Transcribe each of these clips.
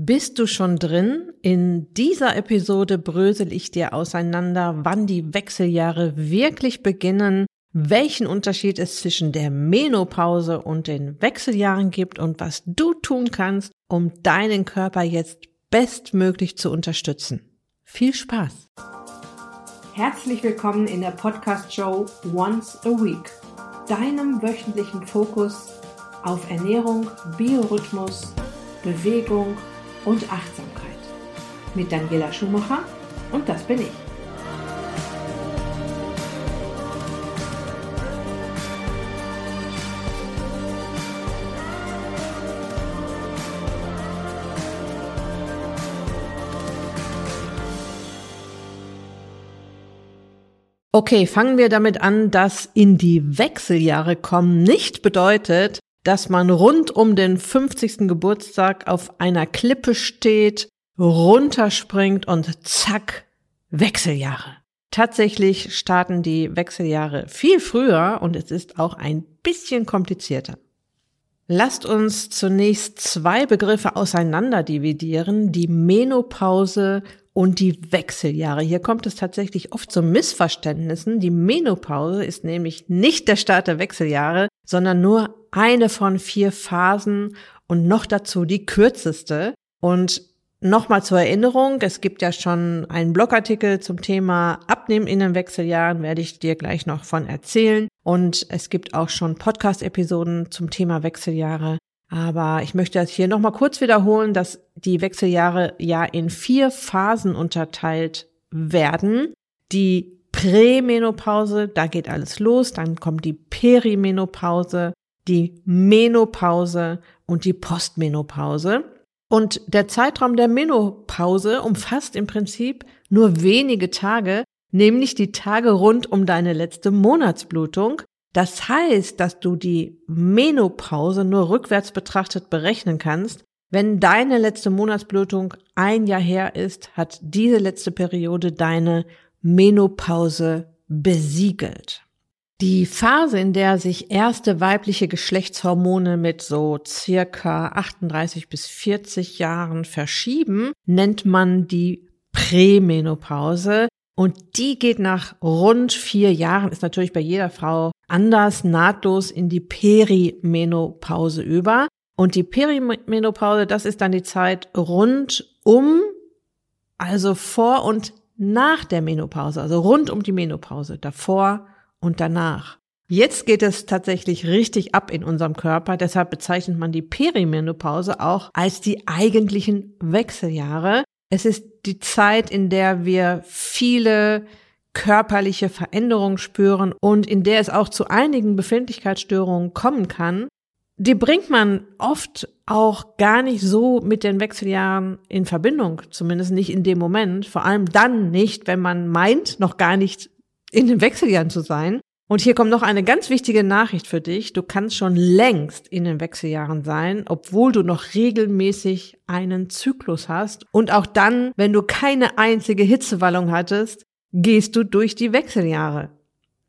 Bist du schon drin? In dieser Episode brösel ich dir auseinander, wann die Wechseljahre wirklich beginnen, welchen Unterschied es zwischen der Menopause und den Wechseljahren gibt und was du tun kannst, um deinen Körper jetzt bestmöglich zu unterstützen. Viel Spaß! Herzlich willkommen in der Podcast-Show Once a Week, deinem wöchentlichen Fokus auf Ernährung, Biorhythmus, Bewegung, und Achtsamkeit. Mit Daniela Schumacher und das bin ich. Okay, fangen wir damit an, dass in die Wechseljahre kommen nicht bedeutet, dass man rund um den 50. Geburtstag auf einer Klippe steht, runterspringt und zack, Wechseljahre. Tatsächlich starten die Wechseljahre viel früher und es ist auch ein bisschen komplizierter. Lasst uns zunächst zwei Begriffe auseinander dividieren, die Menopause und die Wechseljahre. Hier kommt es tatsächlich oft zu Missverständnissen. Die Menopause ist nämlich nicht der Start der Wechseljahre, sondern nur eine von vier Phasen und noch dazu die kürzeste. Und Nochmal zur Erinnerung, es gibt ja schon einen Blogartikel zum Thema Abnehmen in den Wechseljahren, werde ich dir gleich noch von erzählen. Und es gibt auch schon Podcast-Episoden zum Thema Wechseljahre. Aber ich möchte das hier nochmal kurz wiederholen, dass die Wechseljahre ja in vier Phasen unterteilt werden. Die Prämenopause, da geht alles los, dann kommt die Perimenopause, die Menopause und die Postmenopause. Und der Zeitraum der Menopause umfasst im Prinzip nur wenige Tage, nämlich die Tage rund um deine letzte Monatsblutung. Das heißt, dass du die Menopause nur rückwärts betrachtet berechnen kannst. Wenn deine letzte Monatsblutung ein Jahr her ist, hat diese letzte Periode deine Menopause besiegelt. Die Phase, in der sich erste weibliche Geschlechtshormone mit so circa 38 bis 40 Jahren verschieben, nennt man die Prämenopause. Und die geht nach rund vier Jahren, ist natürlich bei jeder Frau anders, nahtlos in die Perimenopause über. Und die Perimenopause, das ist dann die Zeit rund um, also vor und nach der Menopause, also rund um die Menopause, davor und danach. Jetzt geht es tatsächlich richtig ab in unserem Körper, deshalb bezeichnet man die Perimenopause auch als die eigentlichen Wechseljahre. Es ist die Zeit, in der wir viele körperliche Veränderungen spüren und in der es auch zu einigen Befindlichkeitsstörungen kommen kann. Die bringt man oft auch gar nicht so mit den Wechseljahren in Verbindung, zumindest nicht in dem Moment, vor allem dann nicht, wenn man meint, noch gar nicht in den Wechseljahren zu sein. Und hier kommt noch eine ganz wichtige Nachricht für dich. Du kannst schon längst in den Wechseljahren sein, obwohl du noch regelmäßig einen Zyklus hast. Und auch dann, wenn du keine einzige Hitzewallung hattest, gehst du durch die Wechseljahre.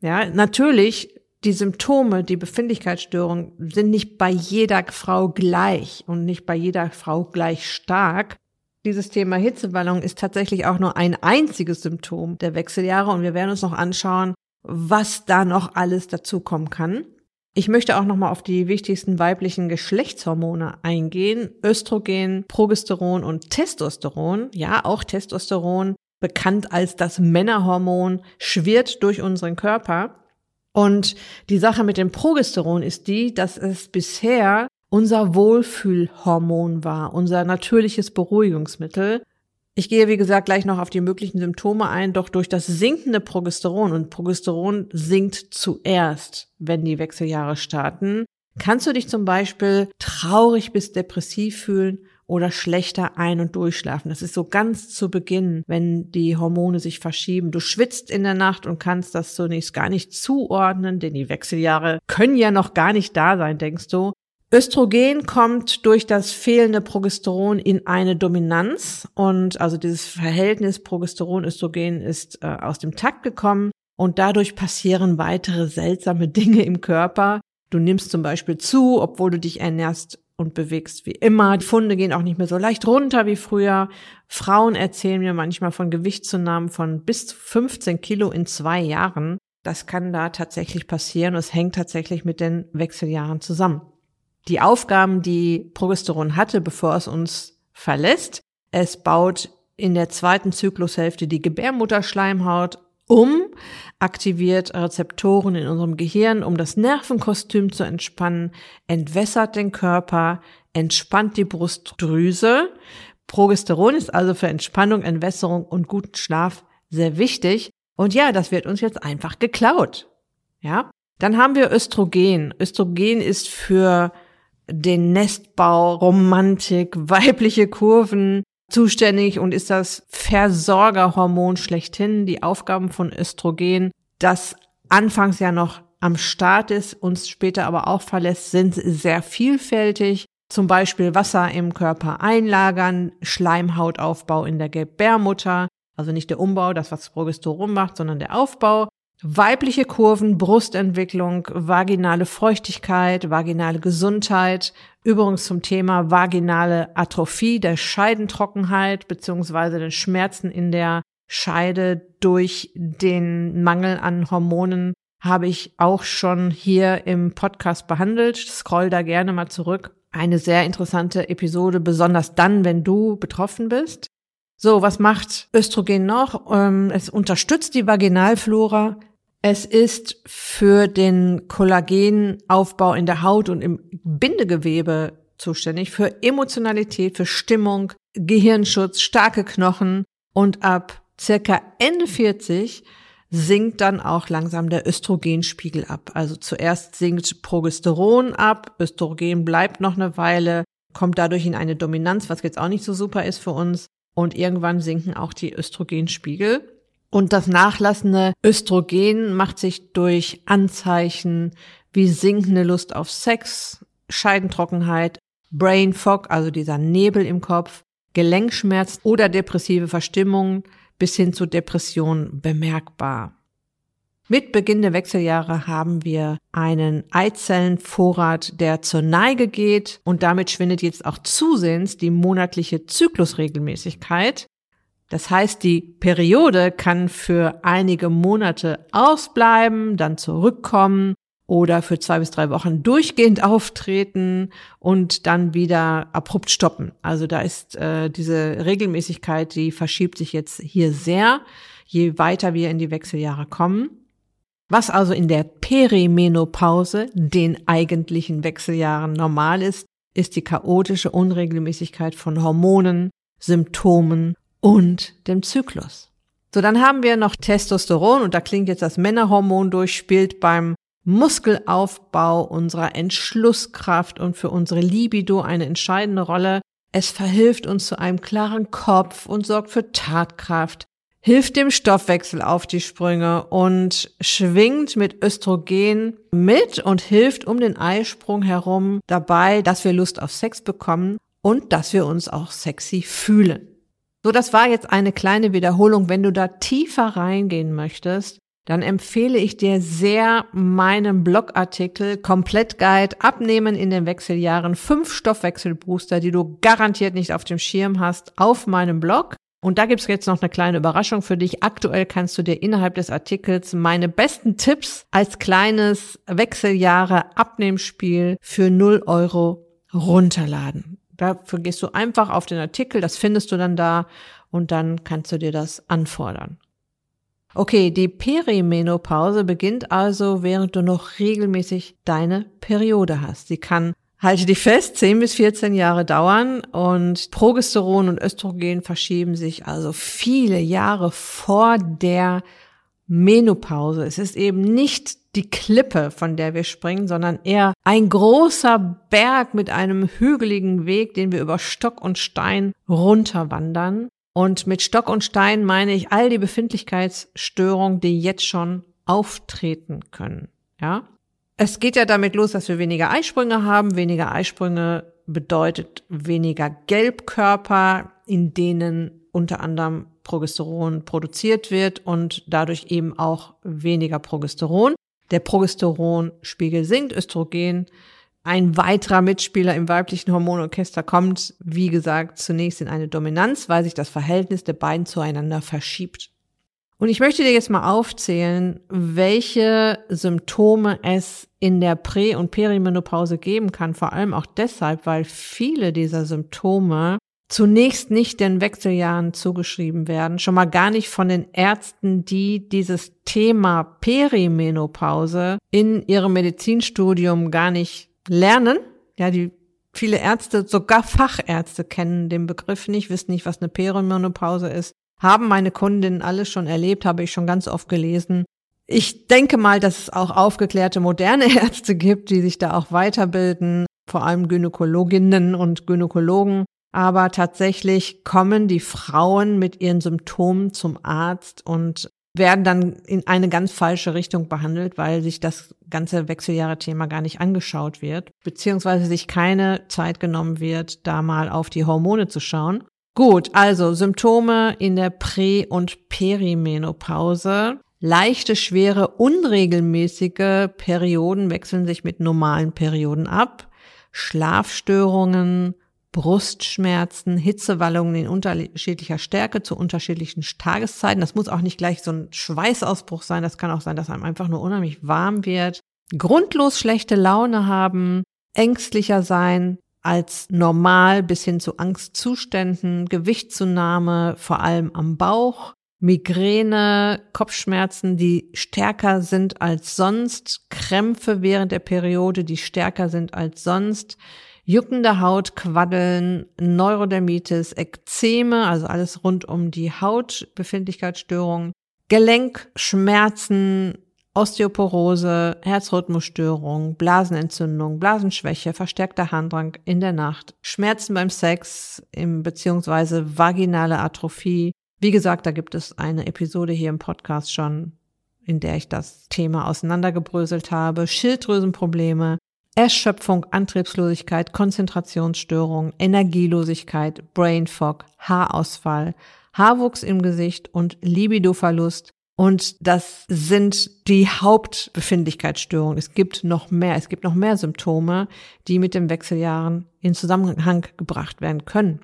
Ja, natürlich, die Symptome, die Befindlichkeitsstörungen sind nicht bei jeder Frau gleich und nicht bei jeder Frau gleich stark. Dieses Thema Hitzewallung ist tatsächlich auch nur ein einziges Symptom der Wechseljahre und wir werden uns noch anschauen, was da noch alles dazukommen kann. Ich möchte auch nochmal auf die wichtigsten weiblichen Geschlechtshormone eingehen. Östrogen, Progesteron und Testosteron. Ja, auch Testosteron, bekannt als das Männerhormon, schwirrt durch unseren Körper. Und die Sache mit dem Progesteron ist die, dass es bisher unser Wohlfühlhormon war, unser natürliches Beruhigungsmittel. Ich gehe, wie gesagt, gleich noch auf die möglichen Symptome ein, doch durch das sinkende Progesteron und Progesteron sinkt zuerst, wenn die Wechseljahre starten, kannst du dich zum Beispiel traurig bis depressiv fühlen oder schlechter ein- und durchschlafen. Das ist so ganz zu Beginn, wenn die Hormone sich verschieben. Du schwitzt in der Nacht und kannst das zunächst gar nicht zuordnen, denn die Wechseljahre können ja noch gar nicht da sein, denkst du. Östrogen kommt durch das fehlende Progesteron in eine Dominanz und also dieses Verhältnis Progesteron-Östrogen ist äh, aus dem Takt gekommen und dadurch passieren weitere seltsame Dinge im Körper. Du nimmst zum Beispiel zu, obwohl du dich ernährst und bewegst wie immer. Die Funde gehen auch nicht mehr so leicht runter wie früher. Frauen erzählen mir manchmal von Gewichtszunahmen von bis zu 15 Kilo in zwei Jahren. Das kann da tatsächlich passieren es hängt tatsächlich mit den Wechseljahren zusammen. Die Aufgaben, die Progesteron hatte, bevor es uns verlässt, es baut in der zweiten Zyklushälfte die Gebärmutterschleimhaut um, aktiviert Rezeptoren in unserem Gehirn, um das Nervenkostüm zu entspannen, entwässert den Körper, entspannt die Brustdrüse. Progesteron ist also für Entspannung, Entwässerung und guten Schlaf sehr wichtig. Und ja, das wird uns jetzt einfach geklaut. Ja? Dann haben wir Östrogen. Östrogen ist für den Nestbau, Romantik, weibliche Kurven, zuständig und ist das Versorgerhormon schlechthin. Die Aufgaben von Östrogen, das anfangs ja noch am Start ist, uns später aber auch verlässt, sind sehr vielfältig. Zum Beispiel Wasser im Körper einlagern, Schleimhautaufbau in der Gebärmutter, also nicht der Umbau, das was Progesteron macht, sondern der Aufbau. Weibliche Kurven, Brustentwicklung, vaginale Feuchtigkeit, vaginale Gesundheit, übrigens zum Thema vaginale Atrophie, der Scheidentrockenheit beziehungsweise den Schmerzen in der Scheide durch den Mangel an Hormonen habe ich auch schon hier im Podcast behandelt. Scroll da gerne mal zurück. Eine sehr interessante Episode, besonders dann, wenn du betroffen bist. So, was macht Östrogen noch? Ähm, es unterstützt die Vaginalflora, es ist für den Kollagenaufbau in der Haut und im Bindegewebe zuständig, für Emotionalität, für Stimmung, Gehirnschutz, starke Knochen und ab circa Ende 40 sinkt dann auch langsam der Östrogenspiegel ab. Also zuerst sinkt Progesteron ab, Östrogen bleibt noch eine Weile, kommt dadurch in eine Dominanz, was jetzt auch nicht so super ist für uns. Und irgendwann sinken auch die Östrogenspiegel. Und das nachlassende Östrogen macht sich durch Anzeichen wie sinkende Lust auf Sex, Scheidentrockenheit, Brain Fog, also dieser Nebel im Kopf, Gelenkschmerz oder depressive Verstimmungen bis hin zu Depressionen bemerkbar. Mit Beginn der Wechseljahre haben wir einen Eizellenvorrat, der zur Neige geht und damit schwindet jetzt auch zusehends die monatliche Zyklusregelmäßigkeit. Das heißt, die Periode kann für einige Monate ausbleiben, dann zurückkommen oder für zwei bis drei Wochen durchgehend auftreten und dann wieder abrupt stoppen. Also da ist äh, diese Regelmäßigkeit, die verschiebt sich jetzt hier sehr, je weiter wir in die Wechseljahre kommen. Was also in der Perimenopause, den eigentlichen Wechseljahren normal ist, ist die chaotische Unregelmäßigkeit von Hormonen, Symptomen und dem Zyklus. So, dann haben wir noch Testosteron und da klingt jetzt das Männerhormon durch, spielt beim Muskelaufbau unserer Entschlusskraft und für unsere Libido eine entscheidende Rolle. Es verhilft uns zu einem klaren Kopf und sorgt für Tatkraft, hilft dem Stoffwechsel auf die Sprünge und schwingt mit Östrogen mit und hilft um den Eisprung herum dabei, dass wir Lust auf Sex bekommen und dass wir uns auch sexy fühlen. So, das war jetzt eine kleine Wiederholung. Wenn du da tiefer reingehen möchtest, dann empfehle ich dir sehr meinen Blogartikel Komplettguide Abnehmen in den Wechseljahren. Fünf Stoffwechselbooster, die du garantiert nicht auf dem Schirm hast, auf meinem Blog. Und da gibt's jetzt noch eine kleine Überraschung für dich. Aktuell kannst du dir innerhalb des Artikels meine besten Tipps als kleines Wechseljahre Abnehmspiel für 0 Euro runterladen. Dafür gehst du einfach auf den Artikel, das findest du dann da und dann kannst du dir das anfordern. Okay, die Perimenopause beginnt also, während du noch regelmäßig deine Periode hast. Sie kann, halte dich fest, 10 bis 14 Jahre dauern und Progesteron und Östrogen verschieben sich also viele Jahre vor der Menopause. Es ist eben nicht die Klippe, von der wir springen, sondern eher ein großer Berg mit einem hügeligen Weg, den wir über Stock und Stein runterwandern. Und mit Stock und Stein meine ich all die Befindlichkeitsstörungen, die jetzt schon auftreten können. Ja? Es geht ja damit los, dass wir weniger Eisprünge haben. Weniger Eisprünge bedeutet weniger Gelbkörper, in denen unter anderem Progesteron produziert wird und dadurch eben auch weniger Progesteron. Der Progesteronspiegel sinkt, Östrogen ein weiterer Mitspieler im weiblichen Hormonorchester kommt, wie gesagt, zunächst in eine Dominanz, weil sich das Verhältnis der beiden zueinander verschiebt. Und ich möchte dir jetzt mal aufzählen, welche Symptome es in der Prä- und Perimenopause geben kann, vor allem auch deshalb, weil viele dieser Symptome zunächst nicht den Wechseljahren zugeschrieben werden, schon mal gar nicht von den Ärzten, die dieses Thema Perimenopause in ihrem Medizinstudium gar nicht lernen. Ja, die viele Ärzte, sogar Fachärzte kennen den Begriff nicht, wissen nicht, was eine Perimenopause ist. Haben meine Kundinnen alles schon erlebt, habe ich schon ganz oft gelesen. Ich denke mal, dass es auch aufgeklärte moderne Ärzte gibt, die sich da auch weiterbilden, vor allem Gynäkologinnen und Gynäkologen. Aber tatsächlich kommen die Frauen mit ihren Symptomen zum Arzt und werden dann in eine ganz falsche Richtung behandelt, weil sich das ganze Wechseljahre-Thema gar nicht angeschaut wird, beziehungsweise sich keine Zeit genommen wird, da mal auf die Hormone zu schauen. Gut, also Symptome in der Prä- und Perimenopause. Leichte, schwere, unregelmäßige Perioden wechseln sich mit normalen Perioden ab. Schlafstörungen, Brustschmerzen, Hitzewallungen in unterschiedlicher Stärke zu unterschiedlichen Tageszeiten. Das muss auch nicht gleich so ein Schweißausbruch sein. Das kann auch sein, dass einem einfach nur unheimlich warm wird. Grundlos schlechte Laune haben, ängstlicher sein als normal bis hin zu Angstzuständen, Gewichtszunahme, vor allem am Bauch, Migräne, Kopfschmerzen, die stärker sind als sonst, Krämpfe während der Periode, die stärker sind als sonst, juckende Haut, Quaddeln, Neurodermitis, Ekzeme, also alles rund um die Hautbefindlichkeitsstörungen, Gelenkschmerzen, Osteoporose, Herzrhythmusstörung, Blasenentzündung, Blasenschwäche, verstärkter Harndrang in der Nacht, Schmerzen beim Sex im, beziehungsweise vaginale Atrophie. Wie gesagt, da gibt es eine Episode hier im Podcast schon, in der ich das Thema auseinandergebröselt habe. Schilddrüsenprobleme, Erschöpfung, Antriebslosigkeit, Konzentrationsstörung, Energielosigkeit, Brain Fog, Haarausfall, Haarwuchs im Gesicht und Libidoverlust. Und das sind die Hauptbefindlichkeitsstörungen. Es gibt noch mehr. Es gibt noch mehr Symptome, die mit den Wechseljahren in Zusammenhang gebracht werden können.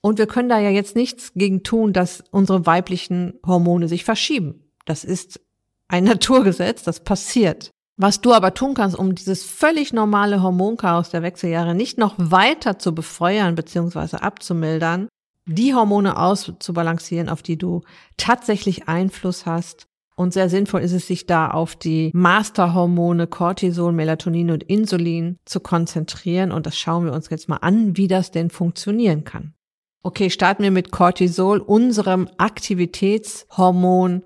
Und wir können da ja jetzt nichts gegen tun, dass unsere weiblichen Hormone sich verschieben. Das ist ein Naturgesetz, das passiert. Was du aber tun kannst, um dieses völlig normale Hormonchaos der Wechseljahre nicht noch weiter zu befeuern bzw. abzumildern, die Hormone auszubalancieren, auf die du tatsächlich Einfluss hast. Und sehr sinnvoll ist es, sich da auf die Masterhormone Cortisol, Melatonin und Insulin zu konzentrieren. Und das schauen wir uns jetzt mal an, wie das denn funktionieren kann. Okay, starten wir mit Cortisol, unserem Aktivitätshormon,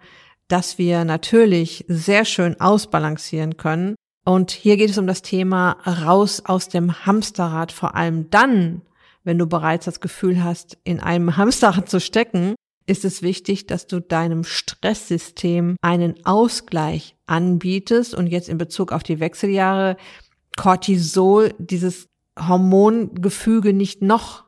das wir natürlich sehr schön ausbalancieren können. Und hier geht es um das Thema raus aus dem Hamsterrad, vor allem dann, wenn du bereits das Gefühl hast, in einem Hamsterrad zu stecken, ist es wichtig, dass du deinem Stresssystem einen Ausgleich anbietest und jetzt in Bezug auf die Wechseljahre Cortisol, dieses Hormongefüge nicht noch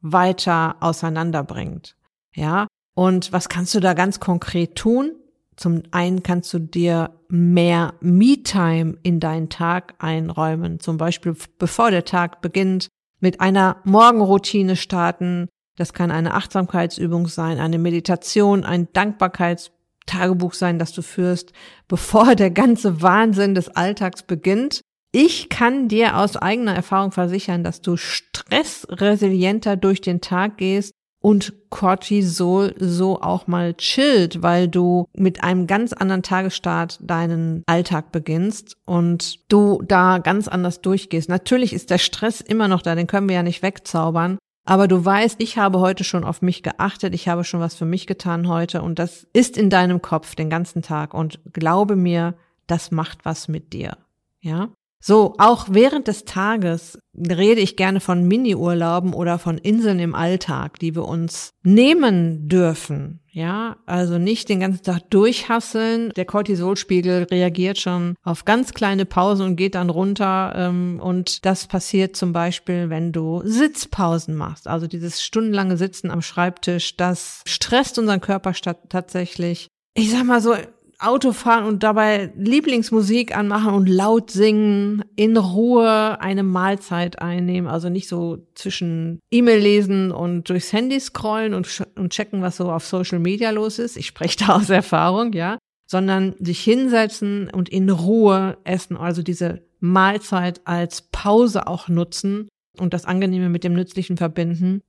weiter auseinanderbringt. Ja. Und was kannst du da ganz konkret tun? Zum einen kannst du dir mehr Me-Time in deinen Tag einräumen. Zum Beispiel, bevor der Tag beginnt, mit einer Morgenroutine starten. Das kann eine Achtsamkeitsübung sein, eine Meditation, ein Dankbarkeitstagebuch sein, das du führst, bevor der ganze Wahnsinn des Alltags beginnt. Ich kann dir aus eigener Erfahrung versichern, dass du stressresilienter durch den Tag gehst und Cortisol so auch mal chillt, weil du mit einem ganz anderen Tagesstart deinen Alltag beginnst und du da ganz anders durchgehst. Natürlich ist der Stress immer noch da, den können wir ja nicht wegzaubern. Aber du weißt, ich habe heute schon auf mich geachtet, ich habe schon was für mich getan heute und das ist in deinem Kopf den ganzen Tag und glaube mir, das macht was mit dir. Ja? So, auch während des Tages rede ich gerne von Mini-Urlauben oder von Inseln im Alltag, die wir uns nehmen dürfen. Ja, also nicht den ganzen Tag durchhasseln. Der Cortisolspiegel reagiert schon auf ganz kleine Pausen und geht dann runter. Ähm, und das passiert zum Beispiel, wenn du Sitzpausen machst. Also dieses stundenlange Sitzen am Schreibtisch, das stresst unseren Körper tatsächlich. Ich sag mal so, Auto fahren und dabei Lieblingsmusik anmachen und laut singen, in Ruhe eine Mahlzeit einnehmen, also nicht so zwischen E-Mail lesen und durchs Handy scrollen und, und checken, was so auf Social Media los ist. Ich spreche da aus Erfahrung, ja, sondern sich hinsetzen und in Ruhe essen, also diese Mahlzeit als Pause auch nutzen und das Angenehme mit dem Nützlichen verbinden.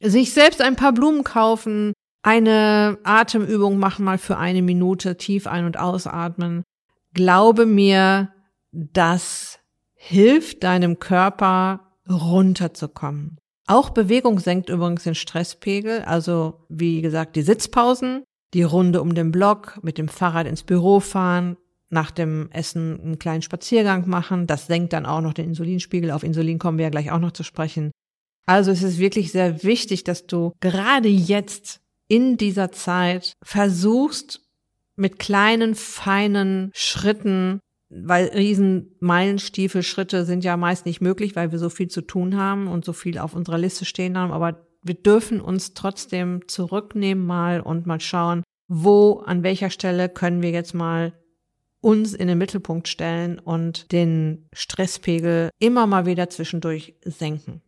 Sich selbst ein paar Blumen kaufen, eine Atemübung machen mal für eine Minute, tief ein- und ausatmen. Glaube mir, das hilft deinem Körper runterzukommen. Auch Bewegung senkt übrigens den Stresspegel, also wie gesagt die Sitzpausen, die Runde um den Block, mit dem Fahrrad ins Büro fahren, nach dem Essen einen kleinen Spaziergang machen. Das senkt dann auch noch den Insulinspiegel. Auf Insulin kommen wir ja gleich auch noch zu sprechen. Also es ist wirklich sehr wichtig, dass du gerade jetzt in dieser Zeit versuchst, mit kleinen, feinen Schritten, weil riesen Meilenstiefel-Schritte sind ja meist nicht möglich, weil wir so viel zu tun haben und so viel auf unserer Liste stehen haben, aber wir dürfen uns trotzdem zurücknehmen mal und mal schauen, wo, an welcher Stelle können wir jetzt mal uns in den Mittelpunkt stellen und den Stresspegel immer mal wieder zwischendurch senken.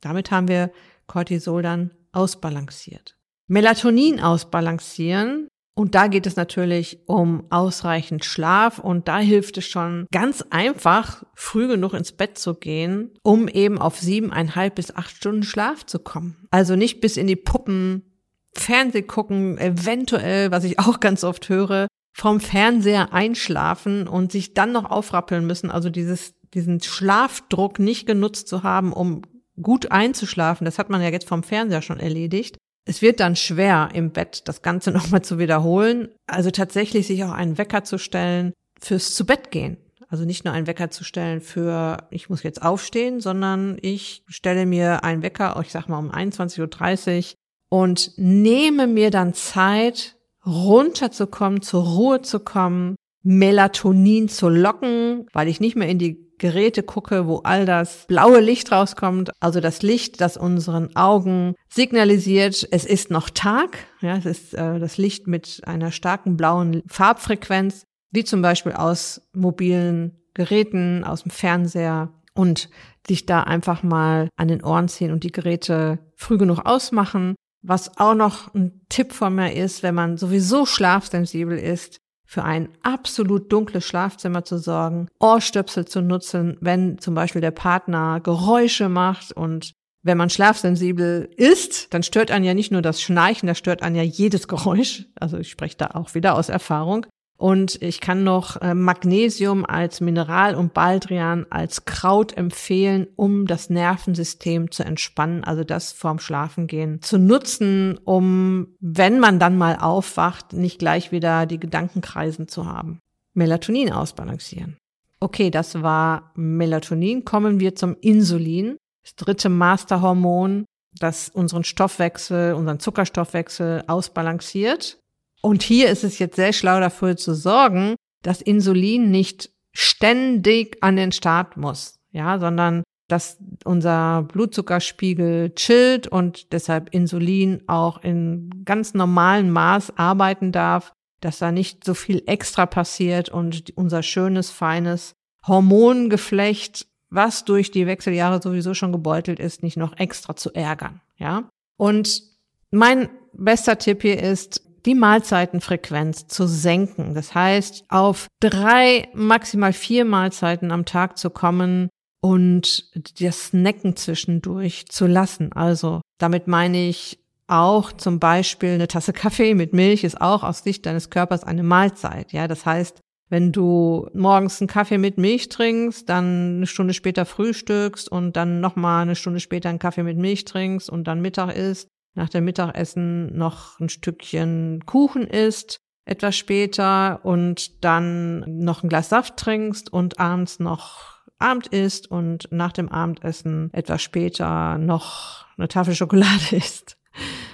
Damit haben wir Cortisol dann ausbalanciert. Melatonin ausbalancieren. Und da geht es natürlich um ausreichend Schlaf und da hilft es schon ganz einfach, früh genug ins Bett zu gehen, um eben auf siebeneinhalb bis acht Stunden Schlaf zu kommen. Also nicht bis in die Puppen Fernseh gucken, eventuell, was ich auch ganz oft höre, vom Fernseher einschlafen und sich dann noch aufrappeln müssen, also dieses, diesen Schlafdruck nicht genutzt zu haben, um gut einzuschlafen. Das hat man ja jetzt vom Fernseher schon erledigt. Es wird dann schwer, im Bett das Ganze nochmal zu wiederholen. Also tatsächlich sich auch einen Wecker zu stellen fürs zu Bett gehen. Also nicht nur einen Wecker zu stellen für, ich muss jetzt aufstehen, sondern ich stelle mir einen Wecker, ich sag mal um 21.30 Uhr und nehme mir dann Zeit, runterzukommen, zur Ruhe zu kommen, Melatonin zu locken, weil ich nicht mehr in die Geräte gucke, wo all das blaue Licht rauskommt, also das Licht, das unseren Augen signalisiert, es ist noch Tag, ja, es ist äh, das Licht mit einer starken blauen Farbfrequenz, wie zum Beispiel aus mobilen Geräten, aus dem Fernseher und sich da einfach mal an den Ohren ziehen und die Geräte früh genug ausmachen. Was auch noch ein Tipp von mir ist, wenn man sowieso schlafsensibel ist, für ein absolut dunkles Schlafzimmer zu sorgen, Ohrstöpsel zu nutzen, wenn zum Beispiel der Partner Geräusche macht und wenn man schlafsensibel ist, dann stört einen ja nicht nur das Schnarchen, da stört einen ja jedes Geräusch. Also ich spreche da auch wieder aus Erfahrung. Und ich kann noch äh, Magnesium als Mineral und Baldrian als Kraut empfehlen, um das Nervensystem zu entspannen, also das vorm Schlafengehen zu nutzen, um, wenn man dann mal aufwacht, nicht gleich wieder die Gedankenkreisen zu haben. Melatonin ausbalancieren. Okay, das war Melatonin. Kommen wir zum Insulin, das dritte Masterhormon, das unseren Stoffwechsel, unseren Zuckerstoffwechsel ausbalanciert. Und hier ist es jetzt sehr schlau dafür zu sorgen, dass Insulin nicht ständig an den Start muss, ja, sondern dass unser Blutzuckerspiegel chillt und deshalb Insulin auch in ganz normalen Maß arbeiten darf, dass da nicht so viel extra passiert und unser schönes, feines Hormongeflecht, was durch die Wechseljahre sowieso schon gebeutelt ist, nicht noch extra zu ärgern, ja. Und mein bester Tipp hier ist, die Mahlzeitenfrequenz zu senken. Das heißt, auf drei, maximal vier Mahlzeiten am Tag zu kommen und das Snacken zwischendurch zu lassen. Also damit meine ich auch zum Beispiel eine Tasse Kaffee mit Milch ist auch aus Sicht deines Körpers eine Mahlzeit. Ja, das heißt, wenn du morgens einen Kaffee mit Milch trinkst, dann eine Stunde später frühstückst und dann nochmal eine Stunde später einen Kaffee mit Milch trinkst und dann Mittag isst, nach dem Mittagessen noch ein Stückchen Kuchen isst, etwas später und dann noch ein Glas Saft trinkst und abends noch Abend isst und nach dem Abendessen etwas später noch eine Tafel Schokolade isst.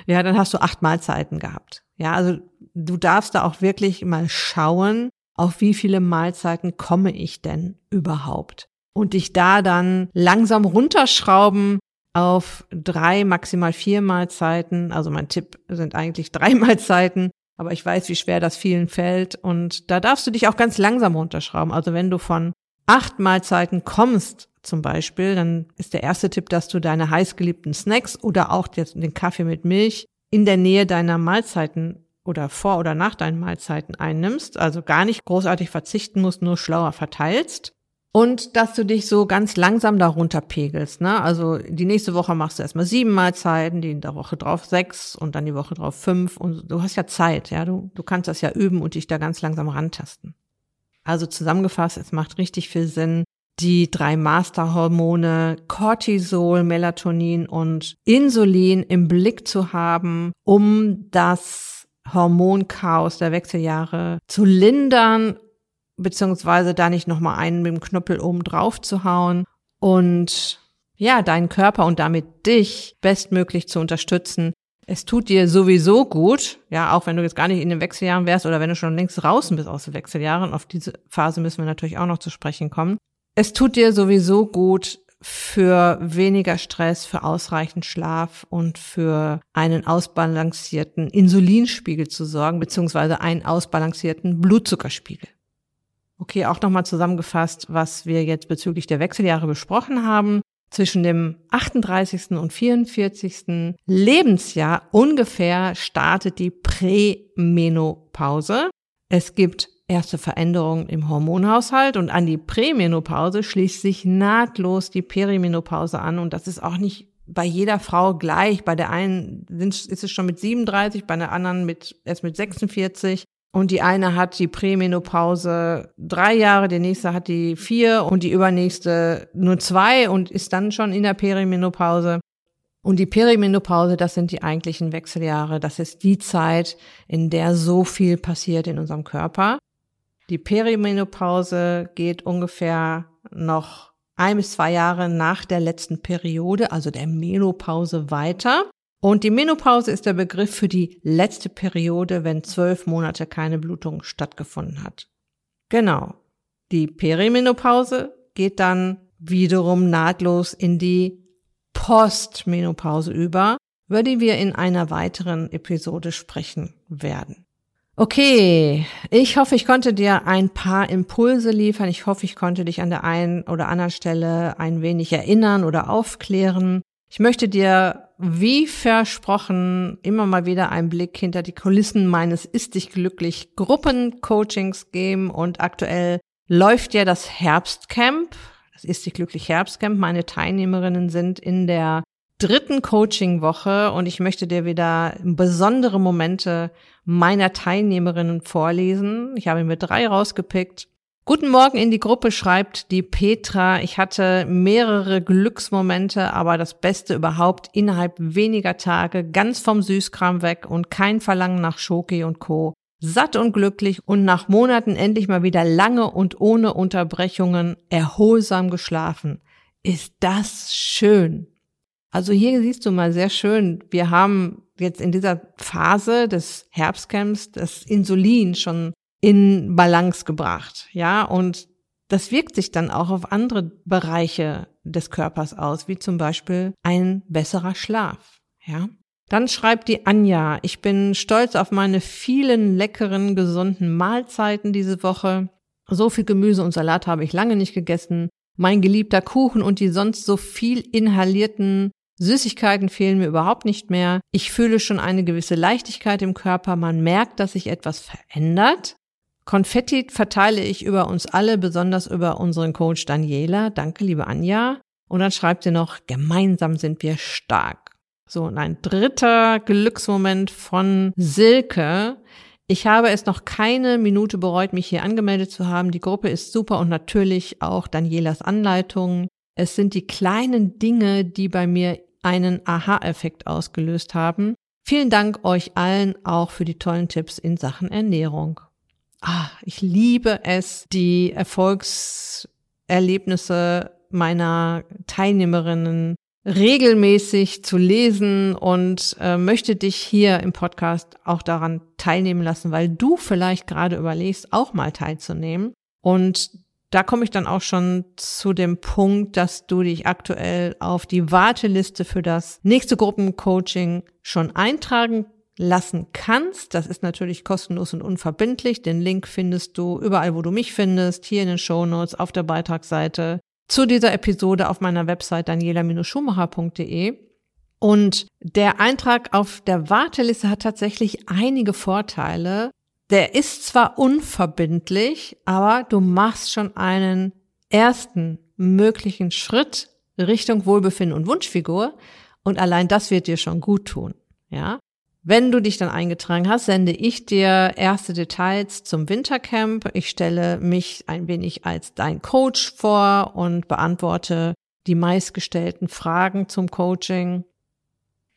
Ja, dann hast du acht Mahlzeiten gehabt. Ja, also du darfst da auch wirklich mal schauen, auf wie viele Mahlzeiten komme ich denn überhaupt? Und dich da dann langsam runterschrauben auf drei, maximal vier Mahlzeiten. Also mein Tipp sind eigentlich drei Mahlzeiten. aber ich weiß, wie schwer das vielen fällt und da darfst du dich auch ganz langsam runterschrauben. Also wenn du von acht Mahlzeiten kommst zum Beispiel, dann ist der erste Tipp, dass du deine heißgeliebten Snacks oder auch den Kaffee mit Milch in der Nähe deiner Mahlzeiten oder vor oder nach deinen Mahlzeiten einnimmst, also gar nicht großartig verzichten musst, nur schlauer verteilst. Und dass du dich so ganz langsam darunter pegelst. Ne? Also die nächste Woche machst du erstmal sieben Mahlzeiten, die in der Woche drauf sechs und dann die Woche drauf fünf. Und du hast ja Zeit, ja. Du, du kannst das ja üben und dich da ganz langsam rantasten. Also zusammengefasst, es macht richtig viel Sinn, die drei Masterhormone Cortisol, Melatonin und Insulin im Blick zu haben, um das Hormonchaos der Wechseljahre zu lindern, beziehungsweise da nicht nochmal einen mit dem Knüppel oben drauf zu hauen und ja, deinen Körper und damit dich bestmöglich zu unterstützen. Es tut dir sowieso gut, ja, auch wenn du jetzt gar nicht in den Wechseljahren wärst oder wenn du schon längst draußen bist aus den Wechseljahren. Auf diese Phase müssen wir natürlich auch noch zu sprechen kommen. Es tut dir sowieso gut, für weniger Stress, für ausreichend Schlaf und für einen ausbalancierten Insulinspiegel zu sorgen, beziehungsweise einen ausbalancierten Blutzuckerspiegel. Okay, auch nochmal zusammengefasst, was wir jetzt bezüglich der Wechseljahre besprochen haben. Zwischen dem 38. und 44. Lebensjahr ungefähr startet die Prämenopause. Es gibt erste Veränderungen im Hormonhaushalt und an die Prämenopause schließt sich nahtlos die Perimenopause an und das ist auch nicht bei jeder Frau gleich. Bei der einen ist es schon mit 37, bei der anderen mit, erst mit 46. Und die eine hat die Prämenopause drei Jahre, die nächste hat die vier und die übernächste nur zwei und ist dann schon in der Perimenopause. Und die Perimenopause, das sind die eigentlichen Wechseljahre. Das ist die Zeit, in der so viel passiert in unserem Körper. Die Perimenopause geht ungefähr noch ein bis zwei Jahre nach der letzten Periode, also der Menopause weiter. Und die Menopause ist der Begriff für die letzte Periode, wenn zwölf Monate keine Blutung stattgefunden hat. Genau. Die Perimenopause geht dann wiederum nahtlos in die Postmenopause über, über die wir in einer weiteren Episode sprechen werden. Okay, ich hoffe, ich konnte dir ein paar Impulse liefern. Ich hoffe, ich konnte dich an der einen oder anderen Stelle ein wenig erinnern oder aufklären. Ich möchte dir, wie versprochen, immer mal wieder einen Blick hinter die Kulissen meines Ist dich glücklich Gruppencoachings geben und aktuell läuft ja das Herbstcamp. Das Ist dich glücklich Herbstcamp. Meine Teilnehmerinnen sind in der dritten Coaching-Woche und ich möchte dir wieder besondere Momente meiner Teilnehmerinnen vorlesen. Ich habe mir drei rausgepickt. Guten Morgen in die Gruppe schreibt die Petra. Ich hatte mehrere Glücksmomente, aber das Beste überhaupt innerhalb weniger Tage, ganz vom Süßkram weg und kein Verlangen nach Schoki und Co. Satt und glücklich und nach Monaten endlich mal wieder lange und ohne Unterbrechungen erholsam geschlafen. Ist das schön? Also hier siehst du mal sehr schön, wir haben jetzt in dieser Phase des Herbstcamps das Insulin schon in Balance gebracht, ja, und das wirkt sich dann auch auf andere Bereiche des Körpers aus, wie zum Beispiel ein besserer Schlaf, ja. Dann schreibt die Anja, ich bin stolz auf meine vielen leckeren, gesunden Mahlzeiten diese Woche. So viel Gemüse und Salat habe ich lange nicht gegessen. Mein geliebter Kuchen und die sonst so viel inhalierten Süßigkeiten fehlen mir überhaupt nicht mehr. Ich fühle schon eine gewisse Leichtigkeit im Körper. Man merkt, dass sich etwas verändert. Konfetti verteile ich über uns alle, besonders über unseren Coach Daniela. Danke, liebe Anja. Und dann schreibt sie noch, gemeinsam sind wir stark. So, und ein dritter Glücksmoment von Silke. Ich habe es noch keine Minute bereut, mich hier angemeldet zu haben. Die Gruppe ist super und natürlich auch Danielas Anleitungen. Es sind die kleinen Dinge, die bei mir einen Aha-Effekt ausgelöst haben. Vielen Dank euch allen auch für die tollen Tipps in Sachen Ernährung. Ah, ich liebe es, die Erfolgserlebnisse meiner Teilnehmerinnen regelmäßig zu lesen und äh, möchte dich hier im Podcast auch daran teilnehmen lassen, weil du vielleicht gerade überlegst, auch mal teilzunehmen. Und da komme ich dann auch schon zu dem Punkt, dass du dich aktuell auf die Warteliste für das nächste Gruppencoaching schon eintragen lassen kannst. Das ist natürlich kostenlos und unverbindlich. Den Link findest du überall, wo du mich findest, hier in den Show Notes, auf der Beitragsseite zu dieser Episode auf meiner Website daniela-schumacher.de. Und der Eintrag auf der Warteliste hat tatsächlich einige Vorteile. Der ist zwar unverbindlich, aber du machst schon einen ersten möglichen Schritt Richtung Wohlbefinden und Wunschfigur. Und allein das wird dir schon gut tun. Ja. Wenn du dich dann eingetragen hast, sende ich dir erste Details zum Wintercamp. Ich stelle mich ein wenig als dein Coach vor und beantworte die meistgestellten Fragen zum Coaching.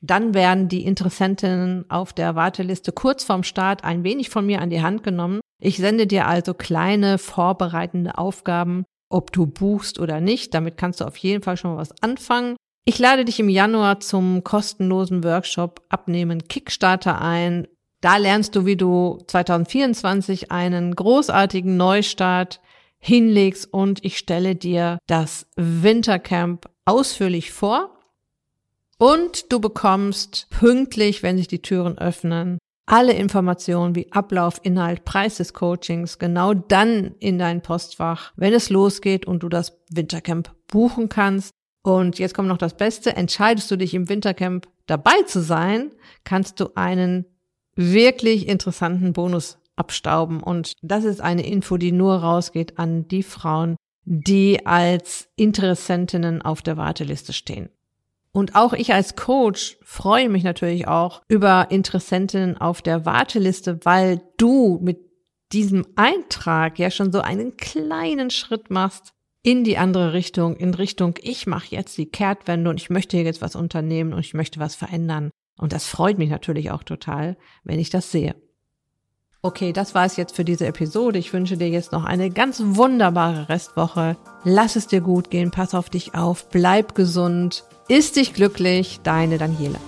Dann werden die Interessentinnen auf der Warteliste kurz vorm Start ein wenig von mir an die Hand genommen. Ich sende dir also kleine vorbereitende Aufgaben, ob du buchst oder nicht. Damit kannst du auf jeden Fall schon mal was anfangen. Ich lade dich im Januar zum kostenlosen Workshop Abnehmen Kickstarter ein. Da lernst du, wie du 2024 einen großartigen Neustart hinlegst und ich stelle dir das Wintercamp ausführlich vor. Und du bekommst pünktlich, wenn sich die Türen öffnen, alle Informationen wie Ablauf, Inhalt, Preis des Coachings genau dann in dein Postfach, wenn es losgeht und du das Wintercamp buchen kannst. Und jetzt kommt noch das Beste. Entscheidest du dich im Wintercamp dabei zu sein, kannst du einen wirklich interessanten Bonus abstauben. Und das ist eine Info, die nur rausgeht an die Frauen, die als Interessentinnen auf der Warteliste stehen. Und auch ich als Coach freue mich natürlich auch über Interessentinnen auf der Warteliste, weil du mit diesem Eintrag ja schon so einen kleinen Schritt machst in die andere Richtung, in Richtung, ich mache jetzt die Kehrtwende und ich möchte hier jetzt was unternehmen und ich möchte was verändern. Und das freut mich natürlich auch total, wenn ich das sehe. Okay, das war es jetzt für diese Episode. Ich wünsche dir jetzt noch eine ganz wunderbare Restwoche. Lass es dir gut gehen, pass auf dich auf, bleib gesund, ist dich glücklich, deine Daniela.